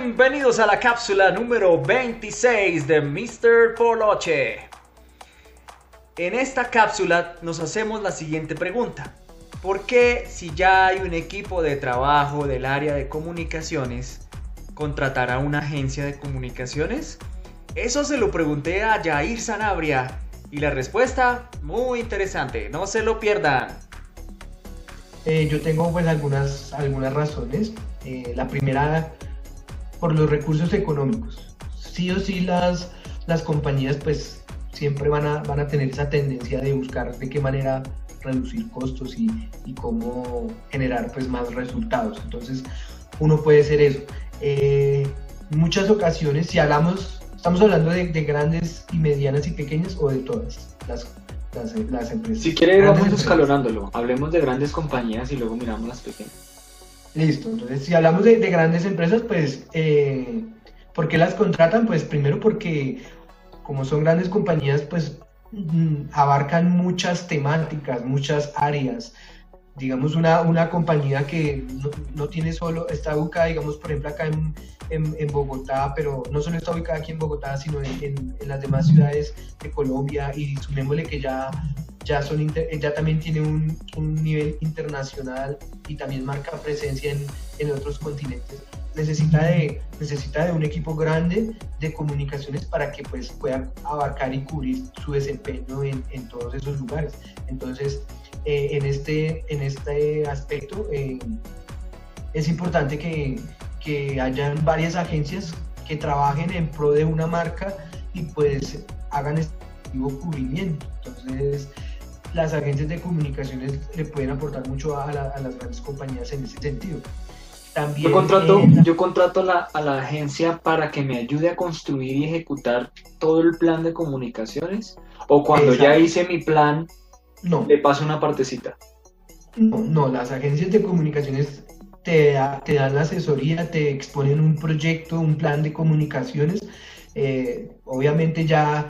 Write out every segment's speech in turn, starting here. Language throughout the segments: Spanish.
Bienvenidos a la cápsula número 26 de Mr. Poloche. En esta cápsula nos hacemos la siguiente pregunta. ¿Por qué si ya hay un equipo de trabajo del área de comunicaciones, contratar a una agencia de comunicaciones? Eso se lo pregunté a Jair Sanabria y la respuesta muy interesante, no se lo pierdan. Eh, yo tengo pues algunas, algunas razones. Eh, la primera por los recursos económicos. Sí o sí las, las compañías pues siempre van a, van a tener esa tendencia de buscar de qué manera reducir costos y, y cómo generar pues más resultados. Entonces uno puede ser eso. Eh, muchas ocasiones, si hablamos, estamos hablando de, de, grandes y medianas y pequeñas o de todas las, las, las empresas. Si quiere, vamos escalonándolo. Hablemos de grandes compañías y luego miramos las pequeñas. Listo, entonces si hablamos de, grandes empresas, pues, eh, ¿por qué las contratan? Pues primero porque como son grandes compañías, pues mm, abarcan muchas temáticas, muchas áreas. Digamos, una, una compañía que no, tiene solo, está ubicada, digamos, por ejemplo, acá en, en, Bogotá, pero no solo está ubicada aquí en Bogotá, sino en, en las demás ciudades de Colombia y sumémosle que ya ya, son ya también tiene un, un, nivel internacional y también marca presencia en, en, otros continentes. Necesita de, necesita de un equipo grande de comunicaciones para que pues, pueda abarcar y cubrir su desempeño en, en todos esos lugares. Entonces, eh, en, este, en este aspecto eh, es importante que, que hayan varias agencias que trabajen en pro de una marca y pues hagan este cubrimiento. Entonces, las agencias de comunicaciones le pueden aportar mucho a, las grandes compañías en ese sentido. También, yo contrato, eh, yo contrato la, a la agencia para que me ayude a construir y ejecutar todo el plan de comunicaciones o cuando ya hice mi plan no. le paso una partecita. No, no, las agencias de comunicaciones te, te dan la asesoría, te exponen un proyecto, un plan de comunicaciones, eh, obviamente ya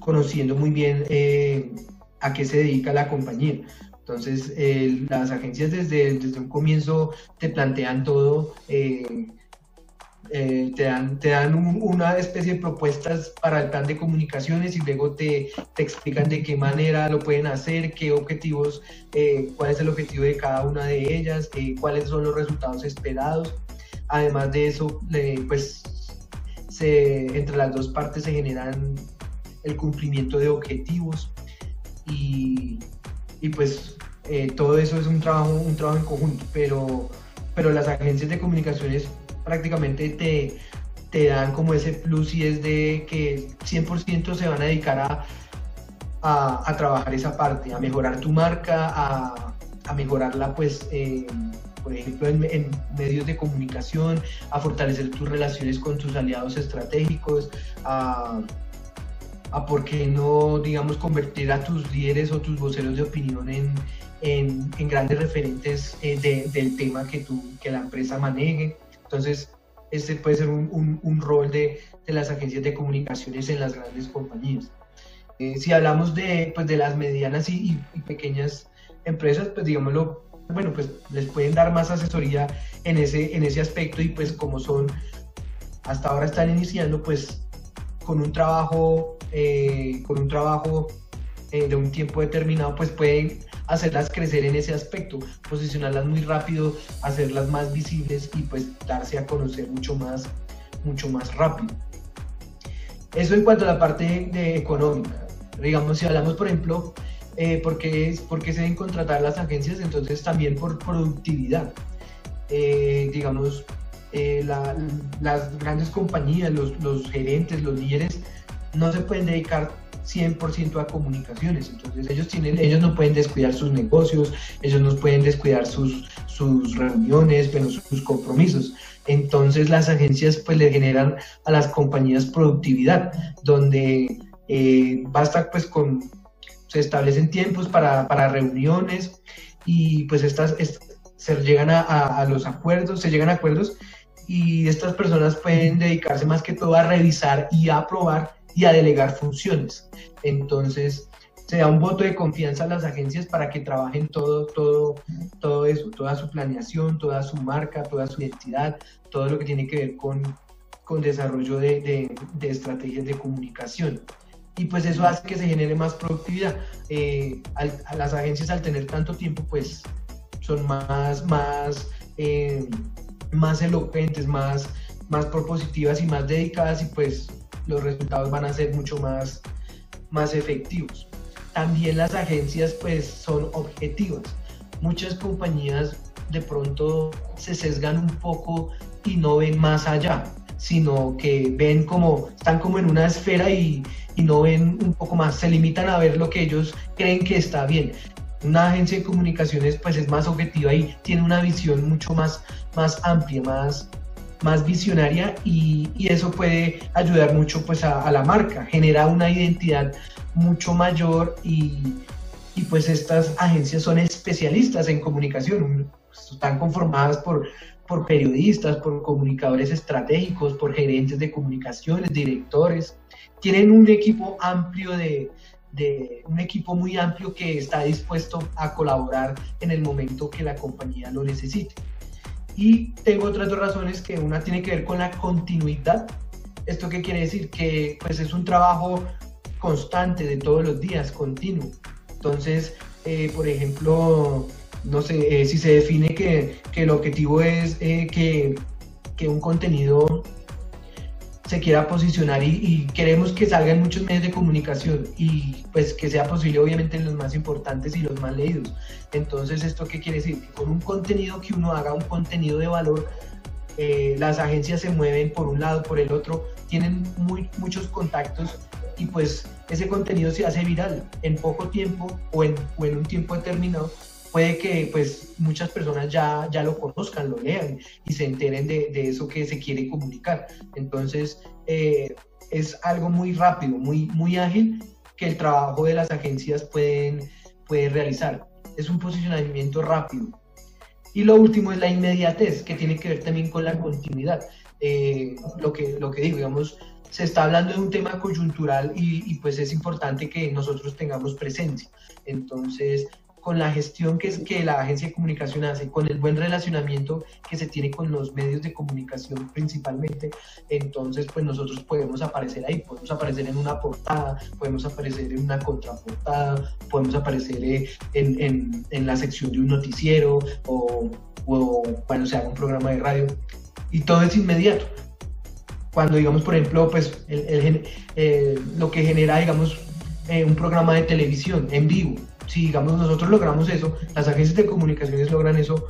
conociendo muy bien eh, a qué se dedica la compañía. Entonces, las agencias desde, desde un comienzo te plantean todo, eh, eh, te dan, te dan una especie de propuestas para el plan de comunicaciones y luego te, te explican de qué manera lo pueden hacer, qué objetivos, eh, cuál es el objetivo de cada una de ellas, cuáles son los resultados esperados. Además de eso, pues entre las dos partes se generan el cumplimiento de objetivos y, y pues eh, todo eso es un trabajo, un trabajo en conjunto, pero, pero las agencias de comunicaciones prácticamente te, te dan como ese plus y es de que 100% se van a dedicar a, a, trabajar esa parte, a mejorar tu marca, a, mejorarla pues... por ejemplo, en, en, medios de comunicación, a fortalecer tus relaciones con tus aliados estratégicos, a, a por qué no, digamos, convertir a tus líderes o tus voceros de opinión en, en, en grandes referentes eh, de, del tema que, tú, que la empresa maneje. Entonces, este puede ser un, un, un rol de, de, las agencias de comunicaciones en las grandes compañías. Eh, si hablamos de, pues, de las medianas y, y, pequeñas empresas, pues digámoslo, bueno, pues les pueden dar más asesoría en ese, en ese aspecto y pues como son, hasta ahora están iniciando, pues con un trabajo eh, con un trabajo eh, de un tiempo determinado, pues pueden hacerlas crecer en ese aspecto, posicionarlas muy rápido, hacerlas más visibles y pues darse a conocer mucho más, mucho más rápido. Eso en cuanto a la parte económica. Digamos, si hablamos, por ejemplo, eh, ¿por, qué, se deben contratar las agencias? Entonces también por productividad. Eh, digamos, las grandes compañías, los gerentes, los líderes, no se pueden dedicar 100% a comunicaciones. Entonces ellos, tienen, ellos no pueden descuidar sus negocios, ellos no pueden descuidar sus, sus reuniones, bueno, sus compromisos. Entonces las agencias pues le generan a las compañías productividad, donde eh, basta pues con, se establecen tiempos para, para reuniones y pues estas, se llegan a, a, los acuerdos, se llegan acuerdos y estas personas pueden dedicarse más que todo a revisar y a aprobar y a delegar funciones. Entonces, se da un voto de confianza a las agencias para que trabajen todo, todo, todo eso, toda su planeación, toda su marca, toda su identidad, todo lo que tiene que ver con, con desarrollo de, de, estrategias de comunicación. Y pues eso hace que se genere más productividad. Eh, a las agencias al tener tanto tiempo, pues son más, más, eh, más elocuentes, más, más propositivas y más dedicadas y pues los resultados van a ser mucho más, más efectivos. También las agencias pues son objetivas. Muchas compañías de pronto se sesgan un poco y no ven más allá, sino que ven como, están como en una esfera y, y no ven un poco más, se limitan a ver lo que ellos creen que está bien. Una agencia de comunicaciones pues es más objetiva y tiene una visión mucho más, más amplia, más, más visionaria y, eso puede ayudar mucho pues a, la marca, genera una identidad mucho mayor y, pues estas agencias son especialistas en comunicación, están conformadas por, por periodistas, por comunicadores estratégicos, por gerentes de comunicaciones, directores, tienen un equipo amplio de, de un equipo muy amplio que está dispuesto a colaborar en el momento que la compañía lo necesite. Y tengo otras dos razones que una tiene que ver con la continuidad. ¿Esto qué quiere decir? Que pues es un trabajo constante de todos los días, continuo. Entonces, eh, por ejemplo, no sé, eh, si se define que, que el objetivo es eh, que, que un contenido se quiera posicionar y, queremos que salga en muchos medios de comunicación y pues que sea posible obviamente en los más importantes y los más leídos. Entonces, ¿esto qué quiere decir? Que con un contenido que uno haga, un contenido de valor, eh, las agencias se mueven por un lado, por el otro, tienen muy, muchos contactos y pues ese contenido se hace viral en poco tiempo o en, o en un tiempo determinado puede que pues muchas personas ya, ya lo conozcan, lo lean y se enteren de, de eso que se quiere comunicar. Entonces eh, es algo muy rápido, muy, muy ágil que el trabajo de las agencias pueden, pueden realizar. Es un posicionamiento rápido. Y lo último es la inmediatez, que tiene que ver también con la continuidad. Eh, lo, que, lo que digo, digamos, se está hablando de un tema coyuntural y, y, pues es importante que nosotros tengamos presencia. Entonces, con la gestión que, es, que la agencia de comunicación hace, con el buen relacionamiento que se tiene con los medios de comunicación principalmente, entonces pues nosotros podemos aparecer ahí, podemos aparecer en una portada, podemos aparecer en una contraportada, podemos aparecer eh, en, en, en la sección de un noticiero o, o cuando se haga un programa de radio y todo es inmediato. Cuando digamos, por ejemplo, pues el, el, eh, lo que genera, digamos, eh, un programa de televisión en vivo, si digamos nosotros logramos eso, las agencias de comunicaciones logran eso,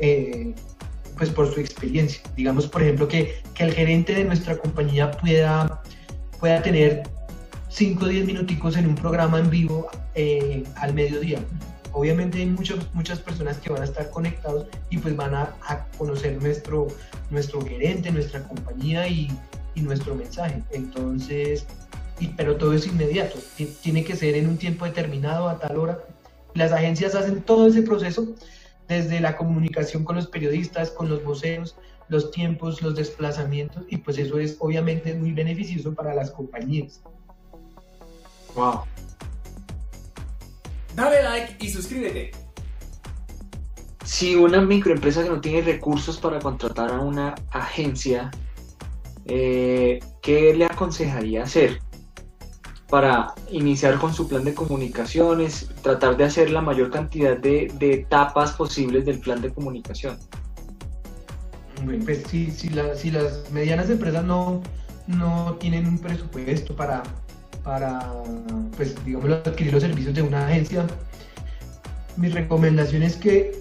eh, pues por su experiencia. Digamos, por ejemplo, que, que, el gerente de nuestra compañía pueda, pueda tener 5 o 10 minuticos en un programa en vivo eh, al mediodía. Obviamente hay muchas, muchas personas que van a estar conectados y pues van a, a conocer nuestro, nuestro gerente, nuestra compañía y, y nuestro mensaje. Entonces, pero todo es inmediato, tiene que ser en un tiempo determinado, a tal hora. Las agencias hacen todo ese proceso, desde la comunicación con los periodistas, con los voceros, los tiempos, los desplazamientos, y pues eso es obviamente muy beneficioso para las compañías. Wow. Dale like y suscríbete. Si una microempresa que no tiene recursos para contratar a una agencia, eh, ¿qué le aconsejaría hacer? Para iniciar con su plan de comunicaciones, tratar de hacer la mayor cantidad de, etapas posibles del plan de comunicación. pues si, si, si las medianas empresas no, no tienen un presupuesto para, para pues, digamos, adquirir los servicios de una agencia, mi recomendación es que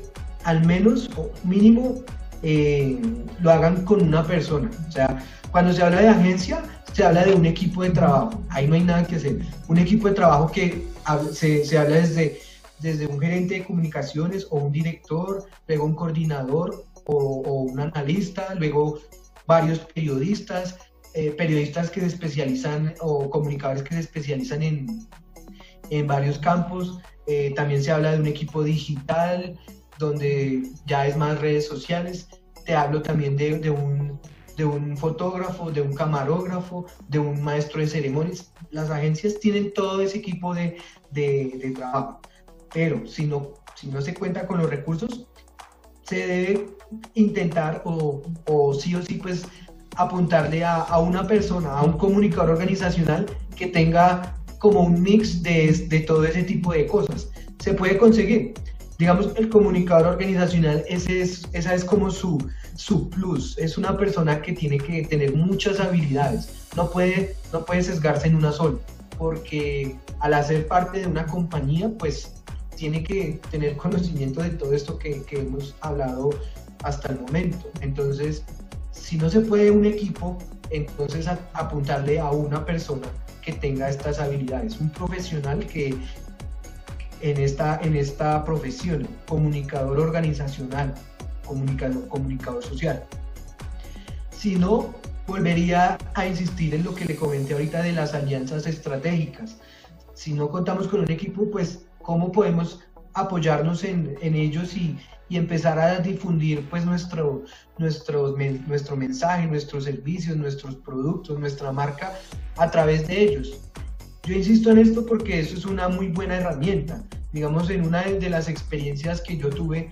al menos o mínimo eh, lo hagan con una persona. O sea, cuando se habla de agencia, se habla de un equipo de trabajo, ahí no hay nada que hacer. Un equipo de trabajo que se, se habla desde, desde un gerente de comunicaciones o un director, luego un coordinador o, o un analista, luego varios periodistas, eh, periodistas que se especializan o comunicadores que se especializan en, en varios campos. Eh, también se habla de un equipo digital, donde ya es más redes sociales. Te hablo también de, de un de un fotógrafo, de un camarógrafo, de un maestro de ceremonias. Las agencias tienen todo ese equipo de, de, trabajo, pero si no, si no se cuenta con los recursos, se debe intentar o, sí o sí pues apuntarle a, una persona, a un comunicador organizacional que tenga como un mix de, de todo ese tipo de cosas. Se puede conseguir. Digamos, el comunicador organizacional, es, esa es como su, su plus. Es una persona que tiene que tener muchas habilidades. No puede, no puede sesgarse en una sola, porque al hacer parte de una compañía, pues tiene que tener conocimiento de todo esto que, que hemos hablado hasta el momento. Entonces, si no se puede un equipo, entonces apuntarle a una persona que tenga estas habilidades, un profesional que en esta, en esta profesión, comunicador organizacional, comunicador, comunicador social. Si no, volvería a insistir en lo que le comenté ahorita de las alianzas estratégicas. Si no contamos con un equipo, pues, ¿cómo podemos apoyarnos en, en ellos y, y empezar a difundir pues nuestro, nuestro, nuestro mensaje, nuestros servicios, nuestros productos, nuestra marca a través de ellos. Yo insisto en esto porque eso es una muy buena herramienta. Digamos, en una de las experiencias que yo tuve,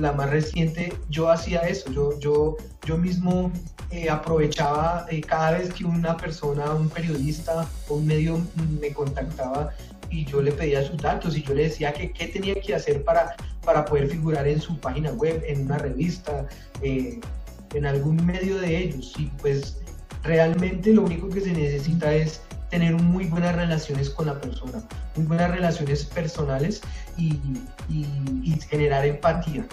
la más reciente, yo hacía eso. Yo, yo, yo mismo eh, aprovechaba eh, cada vez que una persona, un periodista o un medio me contactaba y yo le pedía sus datos y yo le decía que qué tenía que hacer para, para poder figurar en su página web, en una revista, eh, en algún medio de ellos. Y pues realmente lo único que se necesita es tener muy buenas relaciones con la persona, muy buenas relaciones personales y, generar empatía.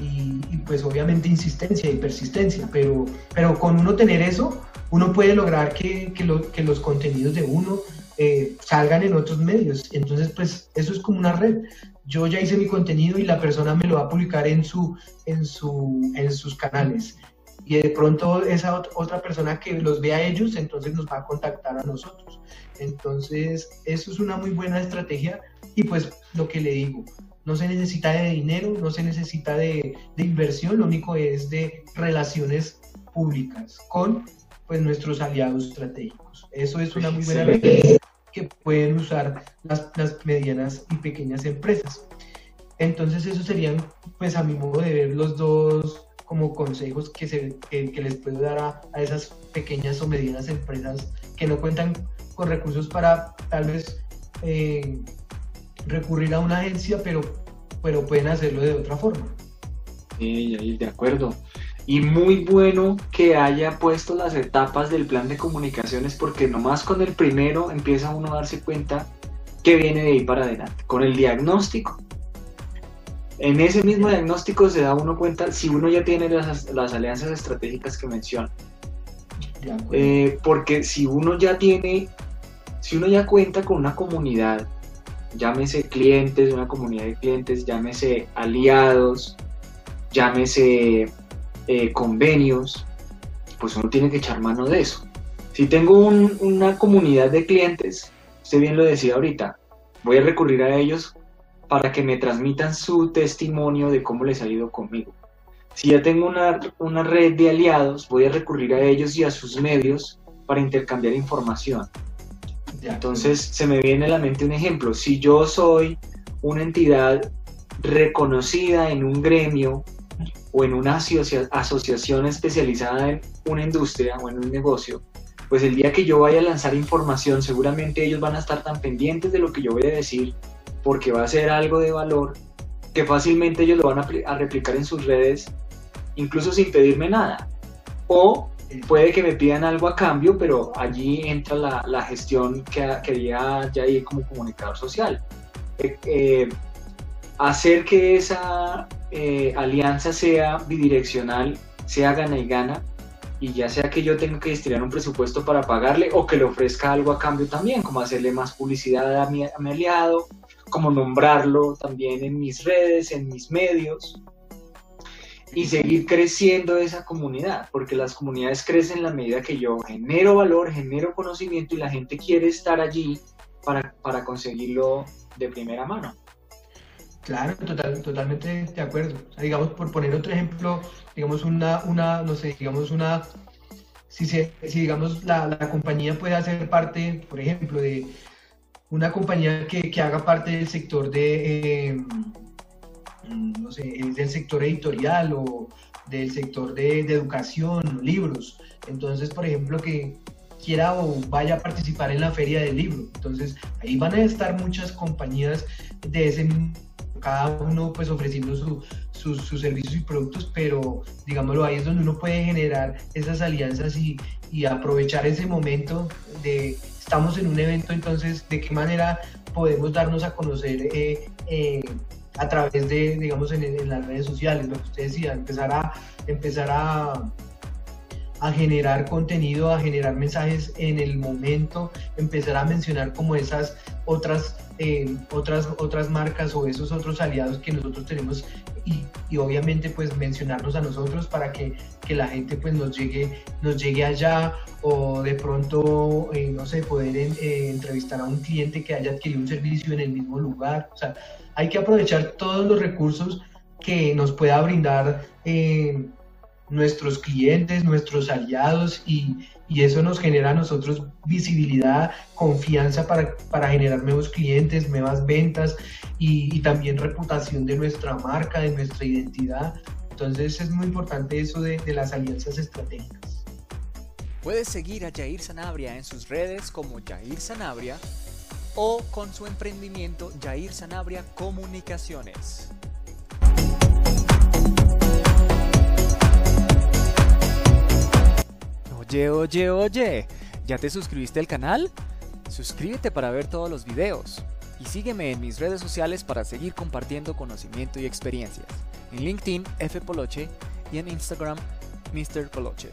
Y, pues obviamente insistencia y persistencia, pero, pero con uno tener eso, uno puede lograr que, que los contenidos de uno eh, salgan en otros medios. Entonces, pues eso es como una red. Yo ya hice mi contenido y la persona me lo va a publicar en, su, en, su, en sus canales. Y de pronto esa otra persona que los ve a ellos, entonces nos va a contactar a nosotros. Entonces, eso es una muy buena estrategia y pues lo que le digo, no se necesita de dinero, no se necesita de, de inversión, lo único es de relaciones públicas con pues nuestros aliados estratégicos. Eso es una muy buena estrategia que pueden usar las, medianas y pequeñas empresas. Entonces, eso serían, pues a mi modo de ver, los dos como consejos que, se, que, les puedo dar a, a, esas pequeñas o medianas empresas que no cuentan con recursos para tal vez eh, recurrir a una agencia, pero, pero pueden hacerlo de otra forma. Sí, de acuerdo y muy bueno que haya puesto las etapas del plan de comunicaciones porque nomás con el primero empieza uno a darse cuenta que viene de ahí para adelante, con el diagnóstico. En ese mismo diagnóstico se da uno cuenta si uno ya tiene las, alianzas estratégicas que menciona. Eh, porque si uno ya tiene, si uno ya cuenta con una comunidad, llámese clientes, una comunidad de clientes, llámese aliados, llámese eh, convenios, pues uno tiene que echar mano de eso. Si tengo una comunidad de clientes, usted bien lo decía ahorita, voy a recurrir a ellos para que me transmitan su testimonio de cómo les ha ido conmigo. Si ya tengo una, una red de aliados, voy a recurrir a ellos y a sus medios para intercambiar información. Entonces se me viene a la mente un ejemplo. Si yo soy una entidad reconocida en un gremio o en una asociación especializada en una industria o en un negocio, pues el día que yo vaya a lanzar información, seguramente ellos van a estar tan pendientes de lo que yo voy a decir, porque va a ser algo de valor, que fácilmente ellos lo van a, replicar en sus redes, incluso sin pedirme nada. O puede que me pidan algo a cambio, pero allí entra la, gestión que quería ya ir como comunicador social. Eh, eh, hacer que esa eh, alianza sea bidireccional, sea gana y gana, y ya sea que yo tenga que destinar un presupuesto para pagarle o que le ofrezca algo a cambio también, como hacerle más publicidad a mi, aliado, como nombrarlo también en mis redes, en mis medios, y seguir creciendo esa comunidad, porque las comunidades crecen en la medida que yo genero valor, genero conocimiento y la gente quiere estar allí para, para conseguirlo de primera mano. Claro, total, totalmente de acuerdo. digamos, por poner otro ejemplo, digamos una, una no sé, digamos una, si, se, si digamos la, la compañía puede hacer parte, por ejemplo, de una compañía que, que haga parte del sector de, mm, no sé, del sector editorial o del sector de, de educación, libros. Entonces, por ejemplo, que quiera o vaya a participar en la feria del libro. Entonces, ahí van a estar muchas compañías de ese cada uno pues ofreciendo sus servicios y productos, pero digámoslo, ahí es donde uno puede generar esas alianzas y, y aprovechar ese momento de estamos en un evento, entonces, ¿de qué manera podemos darnos a conocer eh, eh, a través de, digamos, en, las redes sociales, lo que usted decía, empezar a, empezar a generar contenido, a generar mensajes en el momento, empezar a mencionar como esas otras, eh, otras, otras marcas o esos otros aliados que nosotros tenemos y, y, obviamente pues mencionarnos a nosotros para que, que, la gente pues nos llegue, nos llegue allá o de pronto, eh, no sé, poder eh, entrevistar a un cliente que haya adquirido un servicio en el mismo lugar. O sea, hay que aprovechar todos los recursos que nos pueda brindar eh, nuestros clientes, nuestros aliados y, y, eso nos genera a nosotros visibilidad, confianza para, para generar nuevos clientes, nuevas ventas y, también reputación de nuestra marca, de nuestra identidad. Entonces es muy importante eso de, de las alianzas estratégicas. Puedes seguir a Jair Sanabria en sus redes como Jair Sanabria o con su emprendimiento Jair Sanabria Comunicaciones. Oye, oye, oye, ¿ya te suscribiste al canal? Suscríbete para ver todos los videos y sígueme en mis redes sociales para seguir compartiendo conocimiento y experiencias. En LinkedIn, F Poloche y en Instagram, Mr. Poloche.